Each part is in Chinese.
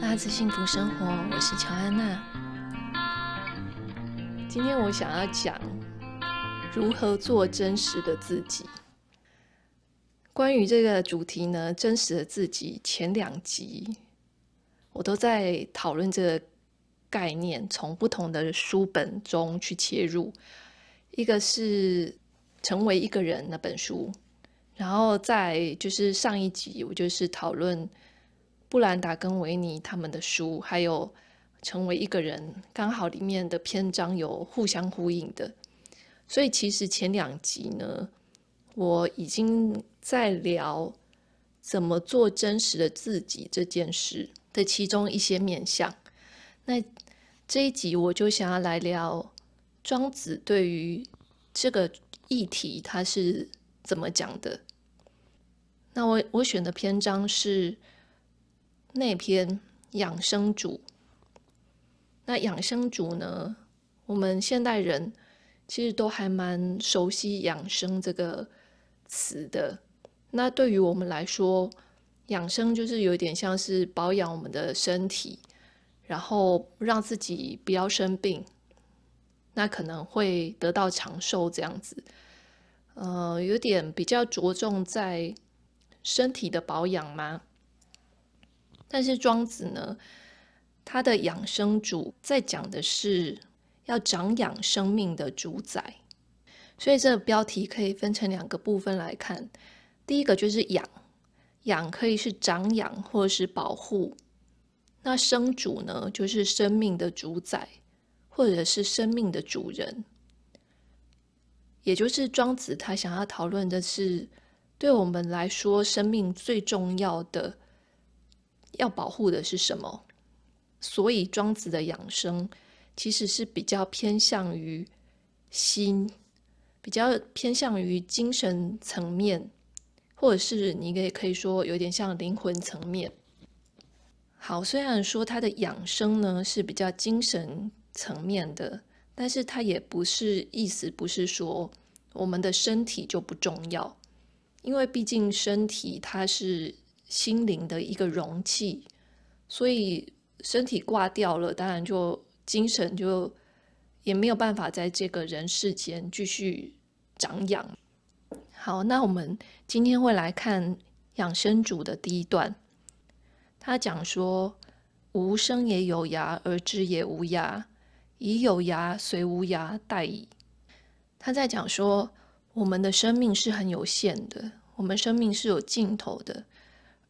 拉子幸福生活，我是乔安娜。今天我想要讲如何做真实的自己。关于这个主题呢，真实的自己，前两集我都在讨论这个概念，从不同的书本中去切入。一个是《成为一个人》那本书，然后在就是上一集，我就是讨论。布兰达跟维尼他们的书，还有成为一个人，刚好里面的篇章有互相呼应的，所以其实前两集呢，我已经在聊怎么做真实的自己这件事的其中一些面向。那这一集我就想要来聊庄子对于这个议题他是怎么讲的。那我我选的篇章是。那篇养生主，那养生主呢？我们现代人其实都还蛮熟悉“养生”这个词的。那对于我们来说，养生就是有点像是保养我们的身体，然后让自己不要生病，那可能会得到长寿这样子。呃，有点比较着重在身体的保养吗？但是庄子呢，他的养生主在讲的是要长养生命的主宰，所以这个标题可以分成两个部分来看。第一个就是养，养可以是长养或者是保护。那生主呢，就是生命的主宰，或者是生命的主人。也就是庄子他想要讨论的是，对我们来说，生命最重要的。要保护的是什么？所以庄子的养生其实是比较偏向于心，比较偏向于精神层面，或者是你也可以说有点像灵魂层面。好，虽然说他的养生呢是比较精神层面的，但是他也不是意思不是说我们的身体就不重要，因为毕竟身体它是。心灵的一个容器，所以身体挂掉了，当然就精神就也没有办法在这个人世间继续长养。好，那我们今天会来看养生主的第一段，他讲说：“吾生也有涯，而知也无涯，以有涯随无涯，殆矣。”他在讲说，我们的生命是很有限的，我们生命是有尽头的。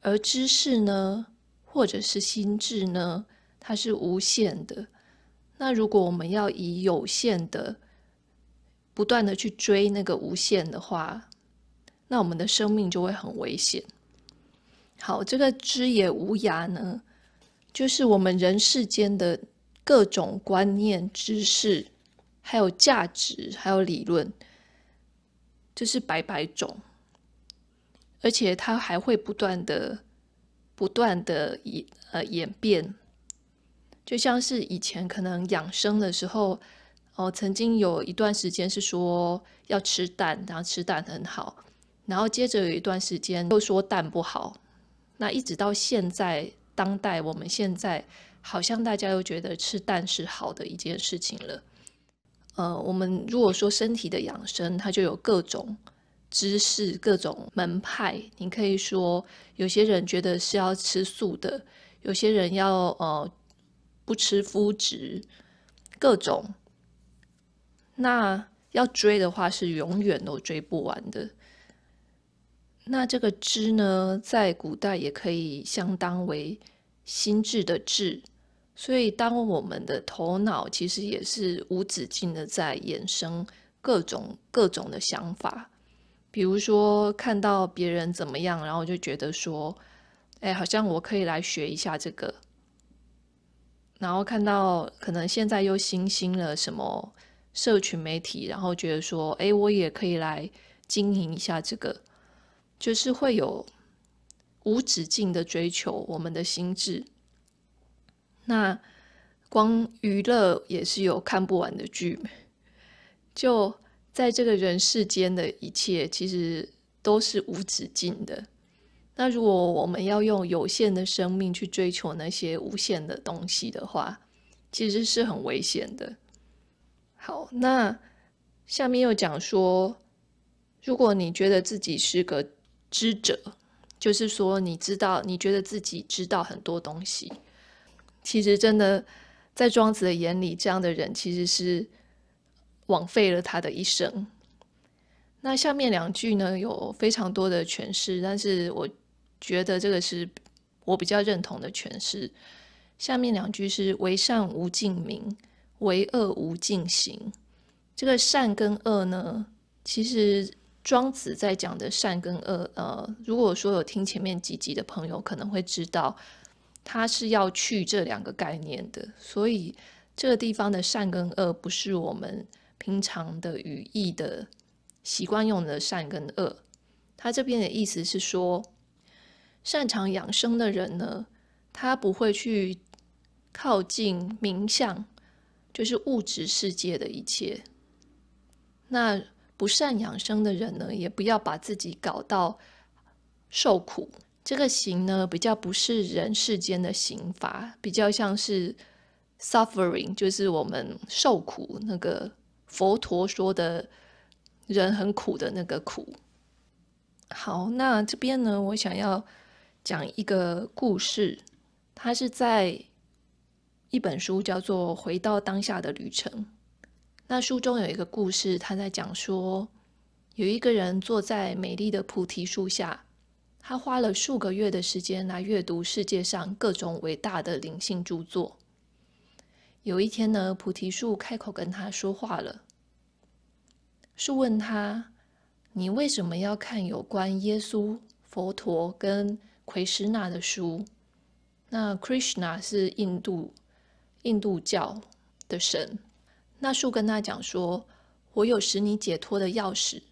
而知识呢，或者是心智呢，它是无限的。那如果我们要以有限的不断的去追那个无限的话，那我们的生命就会很危险。好，这个知也无涯呢，就是我们人世间的各种观念、知识，还有价值，还有理论，就是百百种。而且它还会不断的、不断的演呃演变，就像是以前可能养生的时候，哦、曾经有一段时间是说要吃蛋，然后吃蛋很好，然后接着有一段时间又说蛋不好，那一直到现在当代，我们现在好像大家又觉得吃蛋是好的一件事情了。呃，我们如果说身体的养生，它就有各种。知识各种门派，你可以说有些人觉得是要吃素的，有些人要呃不吃麸质，各种。那要追的话是永远都追不完的。那这个知呢，在古代也可以相当为心智的智，所以当我们的头脑其实也是无止境的在衍生各种各种的想法。比如说看到别人怎么样，然后就觉得说，哎，好像我可以来学一下这个。然后看到可能现在又新兴了什么社群媒体，然后觉得说，哎，我也可以来经营一下这个，就是会有无止境的追求我们的心智。那光娱乐也是有看不完的剧，就。在这个人世间的一切，其实都是无止境的。那如果我们要用有限的生命去追求那些无限的东西的话，其实是很危险的。好，那下面又讲说，如果你觉得自己是个知者，就是说你知道，你觉得自己知道很多东西，其实真的在庄子的眼里，这样的人其实是枉费了他的一生。那下面两句呢，有非常多的诠释，但是我。觉得这个是我比较认同的诠释。下面两句是“为善无尽名，为恶无尽行”。这个善跟恶呢，其实庄子在讲的善跟恶，呃，如果说有听前面几集的朋友，可能会知道，他是要去这两个概念的。所以这个地方的善跟恶，不是我们平常的语义的习惯用的善跟恶。他这边的意思是说。擅长养生的人呢，他不会去靠近名相，就是物质世界的一切。那不善养生的人呢，也不要把自己搞到受苦。这个行呢，比较不是人世间的刑罚，比较像是 suffering，就是我们受苦那个佛陀说的人很苦的那个苦。好，那这边呢，我想要。讲一个故事，它是在一本书叫做《回到当下的旅程》。那书中有一个故事，他在讲说，有一个人坐在美丽的菩提树下，他花了数个月的时间来阅读世界上各种伟大的灵性著作。有一天呢，菩提树开口跟他说话了。树问他：“你为什么要看有关耶稣、佛陀跟？”奎师那的书，那 Krishna 是印度印度教的神。那树跟他讲说：“我有使你解脱的钥匙，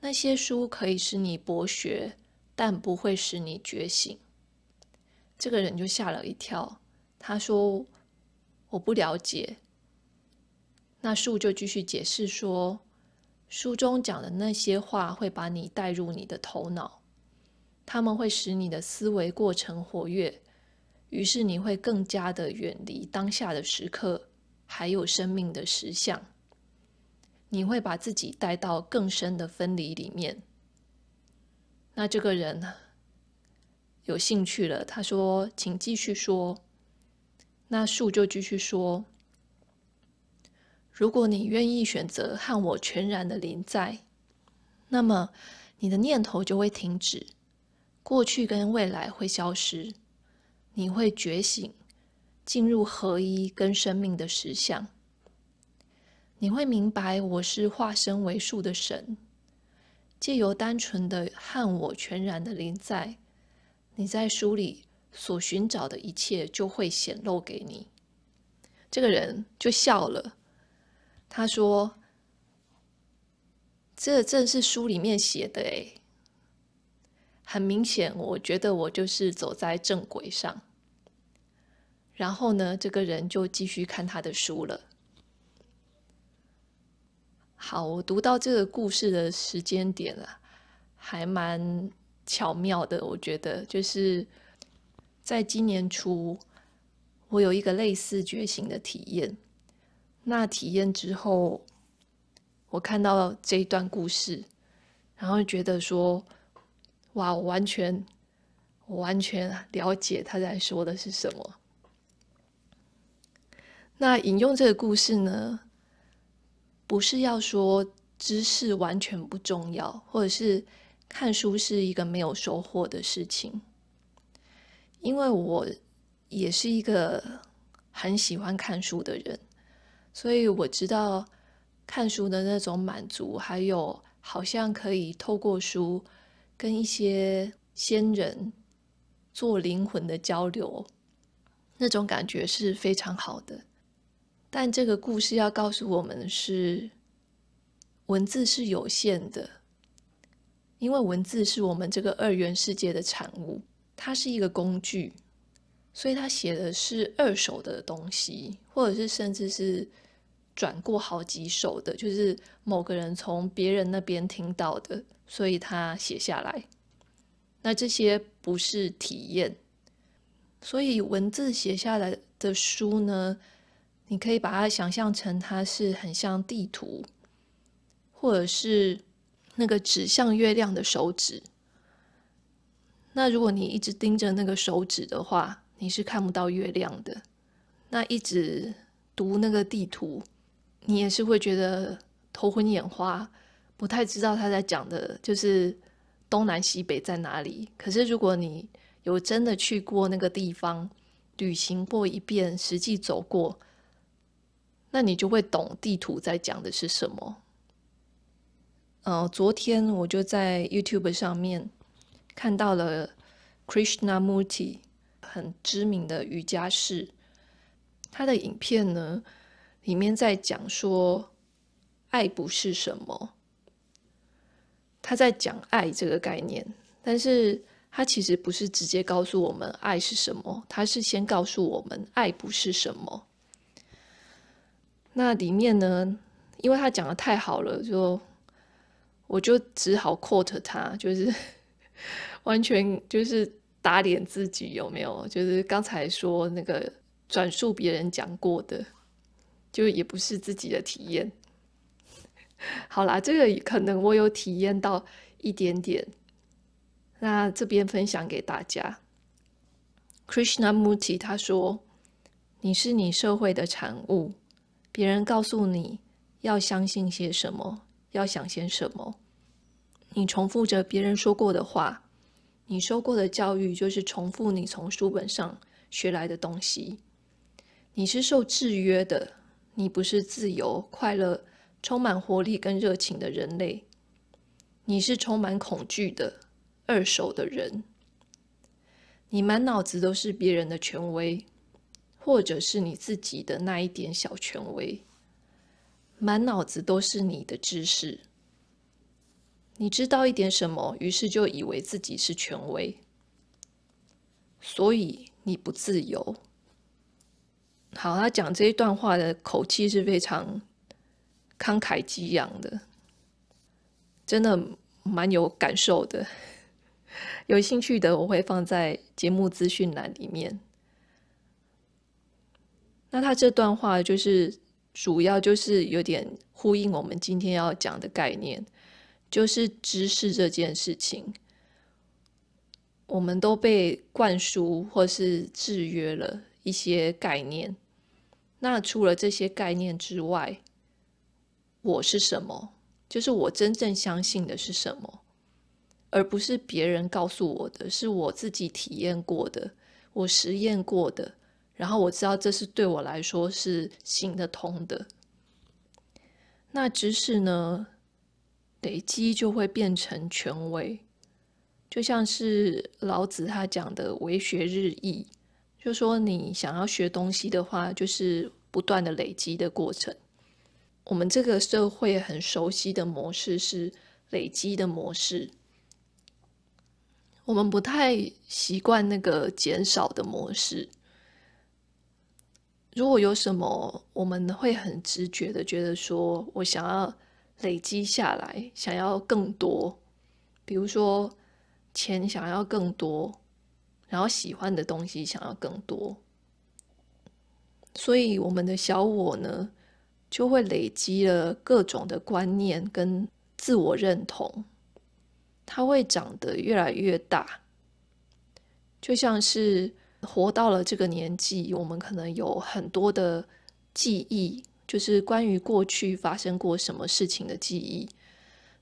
那些书可以使你博学，但不会使你觉醒。”这个人就吓了一跳，他说：“我不了解。”那树就继续解释说：“书中讲的那些话会把你带入你的头脑。”他们会使你的思维过程活跃，于是你会更加的远离当下的时刻，还有生命的实相。你会把自己带到更深的分离里面。那这个人，有兴趣了，他说：“请继续说。”那树就继续说：“如果你愿意选择和我全然的临在，那么你的念头就会停止。”过去跟未来会消失，你会觉醒，进入合一跟生命的实相。你会明白我是化身为树的神，借由单纯的和我全然的临在，你在书里所寻找的一切就会显露给你。这个人就笑了，他说：“这正是书里面写的诶。”很明显，我觉得我就是走在正轨上。然后呢，这个人就继续看他的书了。好，我读到这个故事的时间点啊，还蛮巧妙的。我觉得就是在今年初，我有一个类似觉醒的体验。那体验之后，我看到这一段故事，然后觉得说。哇，我完全，我完全了解他在说的是什么。那引用这个故事呢，不是要说知识完全不重要，或者是看书是一个没有收获的事情。因为我也是一个很喜欢看书的人，所以我知道看书的那种满足，还有好像可以透过书。跟一些先人做灵魂的交流，那种感觉是非常好的。但这个故事要告诉我们是，文字是有限的，因为文字是我们这个二元世界的产物，它是一个工具，所以它写的是二手的东西，或者是甚至是转过好几手的，就是某个人从别人那边听到的。所以他写下来，那这些不是体验。所以文字写下来的书呢，你可以把它想象成它是很像地图，或者是那个指向月亮的手指。那如果你一直盯着那个手指的话，你是看不到月亮的。那一直读那个地图，你也是会觉得头昏眼花，不太知道他在讲的就是东南西北在哪里。可是如果你有真的去过那个地方，旅行过一遍，实际走过，那你就会懂地图在讲的是什么。呃，昨天我就在 YouTube 上面。看到了 Krishnamurti 很知名的瑜伽士，他的影片呢，里面在讲说爱不是什么，他在讲爱这个概念，但是他其实不是直接告诉我们爱是什么，他是先告诉我们爱不是什么。那里面呢，因为他讲的太好了，就我就只好 quote 他，就是。完全就是打脸自己，有没有？就是刚才说那个转述别人讲过的，就也不是自己的体验。好啦，这个可能我有体验到一点点，那这边分享给大家。Krishnamurti 他说：“你是你社会的产物，别人告诉你要相信些什么，要想些什么。”你重复着别人说过的话，你受过的教育就是重复你从书本上学来的东西。你是受制约的，你不是自由、快乐、充满活力跟热情的人类。你是充满恐惧的二手的人。你满脑子都是别人的权威，或者是你自己的那一点小权威。满脑子都是你的知识。你知道一点什么，于是就以为自己是权威，所以你不自由。好，他讲这一段话的口气是非常慷慨激昂的，真的蛮有感受的。有兴趣的我会放在节目资讯栏里面。那他这段话就是主要就是有点呼应我们今天要讲的概念。就是知识这件事情，我们都被灌输或是制约了一些概念。那除了这些概念之外，我是什么？就是我真正相信的是什么，而不是别人告诉我的，是我自己体验过的，我实验过的，然后我知道这是对我来说是行得通的。那知识呢？累积就会变成权威，就像是老子他讲的“为学日益”，就说你想要学东西的话，就是不断的累积的过程。我们这个社会很熟悉的模式是累积的模式，我们不太习惯那个减少的模式。如果有什么，我们会很直觉的觉得说，我想要。累积下来，想要更多，比如说钱想要更多，然后喜欢的东西想要更多，所以我们的小我呢，就会累积了各种的观念跟自我认同，它会长得越来越大，就像是活到了这个年纪，我们可能有很多的记忆。就是关于过去发生过什么事情的记忆，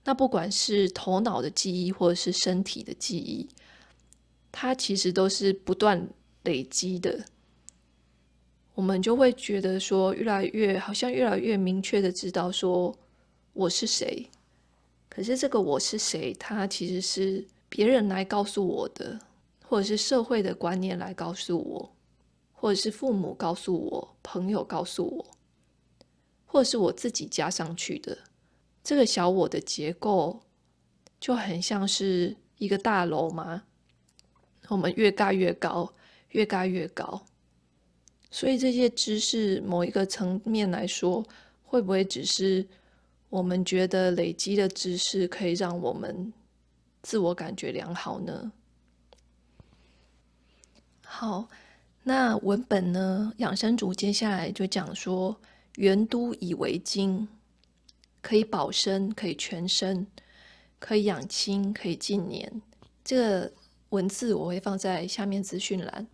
那不管是头脑的记忆或者是身体的记忆，它其实都是不断累积的。我们就会觉得说，越来越好像越来越明确的知道说我是谁。可是这个我是谁，它其实是别人来告诉我的，或者是社会的观念来告诉我，或者是父母告诉我，朋友告诉我。或是我自己加上去的，这个小我的结构就很像是一个大楼嘛，我们越盖越高，越盖越高。所以这些知识，某一个层面来说，会不会只是我们觉得累积的知识可以让我们自我感觉良好呢？好，那文本呢？养生组接下来就讲说，元都以为经，可以保身，可以全身，可以养亲，可以近年。这个文字我会放在下面资讯栏。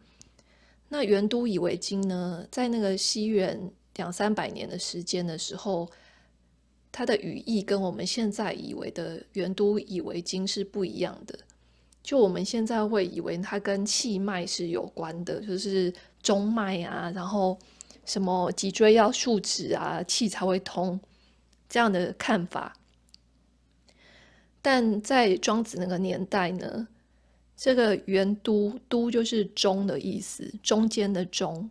那元都以为经呢，在那个西元两三百年的时间的时候，它的语义跟我们现在以为的元都以为经是不一样的。就我们现在会以为它跟气脉是有关的，就是中脉啊，然后什么脊椎要竖直啊，气才会通这样的看法。但在庄子那个年代呢，这个元都，都就是中的意思，中间的中，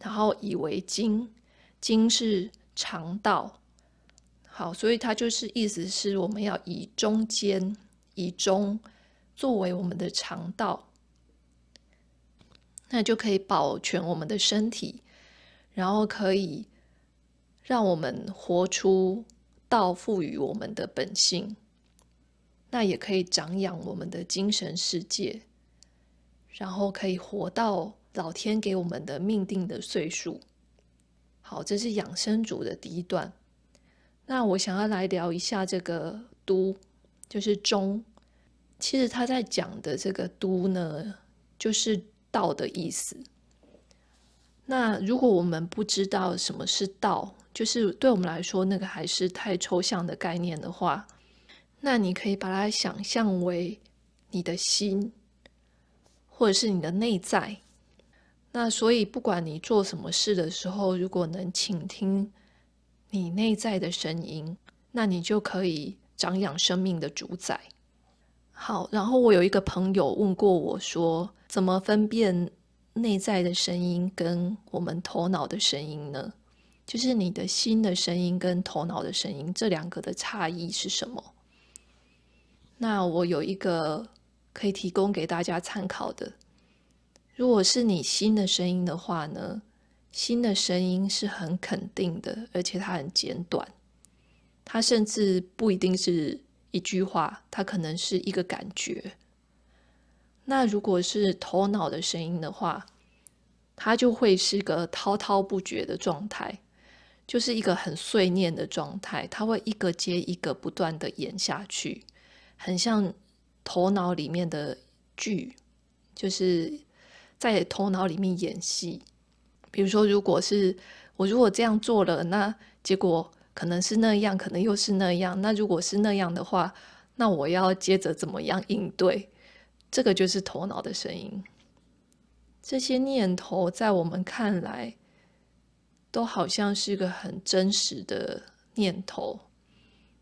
然后以为经，经是肠道，好，所以它就是意思是我们要以中间，以中。作为我们的肠道，那就可以保全我们的身体，然后可以让我们活出道赋予我们的本性，那也可以长养我们的精神世界，然后可以活到老天给我们的命定的岁数。好，这是养生主的第一段。那我想要来聊一下这个都，就是中。其实他在讲的这个“都”呢，就是道的意思。那如果我们不知道什么是道，就是对我们来说那个还是太抽象的概念的话，那你可以把它想象为你的心，或者是你的内在。那所以不管你做什么事的时候，如果能倾听你内在的声音，那你就可以长养生命的主宰。好，然后我有一个朋友问过我说，怎么分辨内在的声音跟我们头脑的声音呢？就是你的心的声音跟头脑的声音，这两个的差异是什么？那我有一个可以提供给大家参考的。如果是你心的声音的话呢，心的声音是很肯定的，而且它很简短，它甚至不一定是。一句话，它可能是一个感觉。那如果是头脑的声音的话，它就会是个滔滔不绝的状态，就是一个很碎念的状态。它会一个接一个不断的演下去，很像头脑里面的剧，就是在头脑里面演戏。比如说，如果是我如果这样做了，那结果。可能是那样，可能又是那样。那如果是那样的话，那我要接着怎么样应对？这个就是头脑的声音。这些念头在我们看来，都好像是个很真实的念头，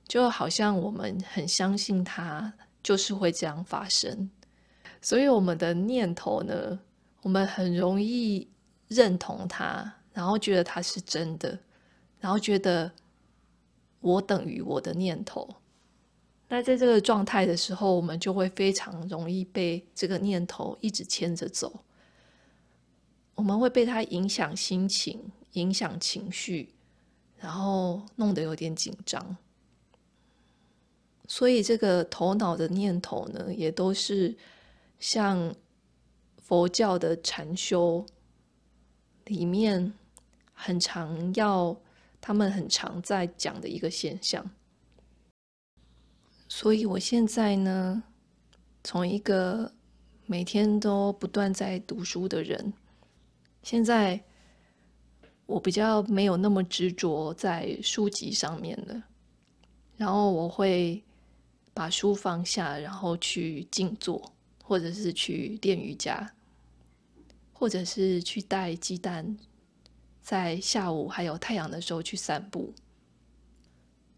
就好像我们很相信它就是会这样发生。所以我们的念头呢，我们很容易认同它，然后觉得它是真的，然后觉得。我等于我的念头，那在这个状态的时候，我们就会非常容易被这个念头一直牵着走。我们会被它影响心情、影响情绪，然后弄得有点紧张。所以，这个头脑的念头呢，也都是像佛教的禅修里面很常要。他们很常在讲的一个现象，所以我现在呢，从一个每天都不断在读书的人，现在我比较没有那么执着在书籍上面了，然后我会把书放下，然后去静坐，或者是去练瑜伽，或者是去带鸡蛋。在下午还有太阳的时候去散步，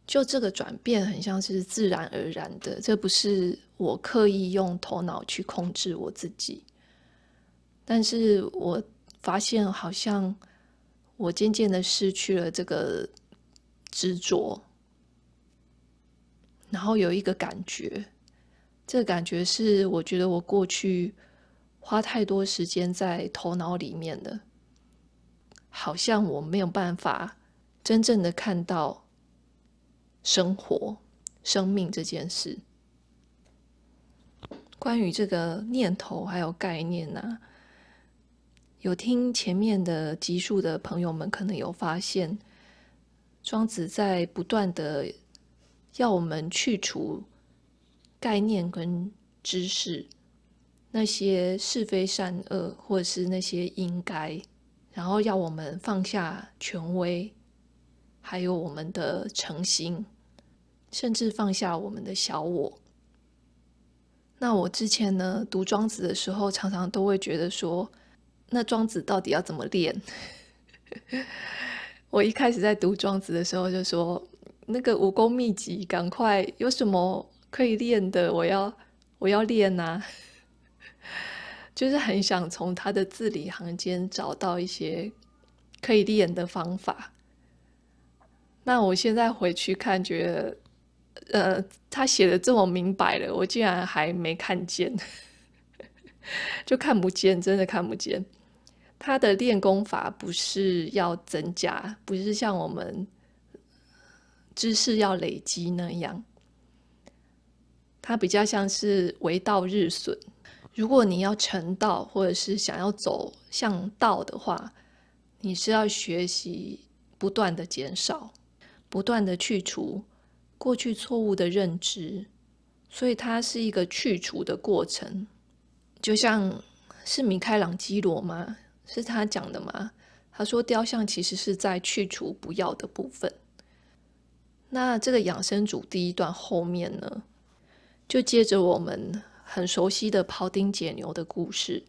就这个转变很像是自然而然的，这不是我刻意用头脑去控制我自己。但是我发现好像我渐渐的失去了这个执着，然后有一个感觉，这个感觉是我觉得我过去花太多时间在头脑里面了。好像我没有办法真正的看到生活、生命这件事。关于这个念头还有概念呢、啊，有听前面的集数的朋友们，可能有发现，庄子在不断的要我们去除概念跟知识，那些是非善恶，或者是那些应该，然后要我们放下权威，还有我们的诚心，甚至放下我们的小我。那我之前呢，读庄子的时候，常常都会觉得说，那庄子到底要怎么练？我一开始在读庄子的时候就说，那个武功秘籍，赶快有什么可以练的，我要我要练呐，就是很想从他的字里行间找到一些可以练的方法。那我现在回去看，觉得，呃，他写的这么明白了，我竟然还没看见，就看不见，真的看不见。他的练功法不是要增加，不是像我们知识要累积那样，他比较像是为道日损。如果你要成道，或者是想要走向道的话，你是要学习不断的减少，不断的去除过去错误的认知，所以它是一个去除的过程。就像是米开朗基罗吗？是他讲的吗？他说雕像其实是在去除不要的部分。那这个养生组第一段后面呢，就接着我们很熟悉的庖丁解牛的故事。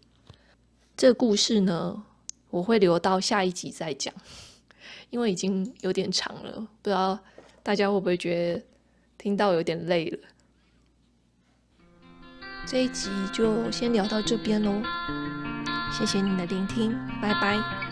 这个故事呢，我会留到下一集再讲，因为已经有点长了，不知道大家会不会觉得听到有点累了。这一集就先聊到这边喽。谢谢你的聆听，拜拜。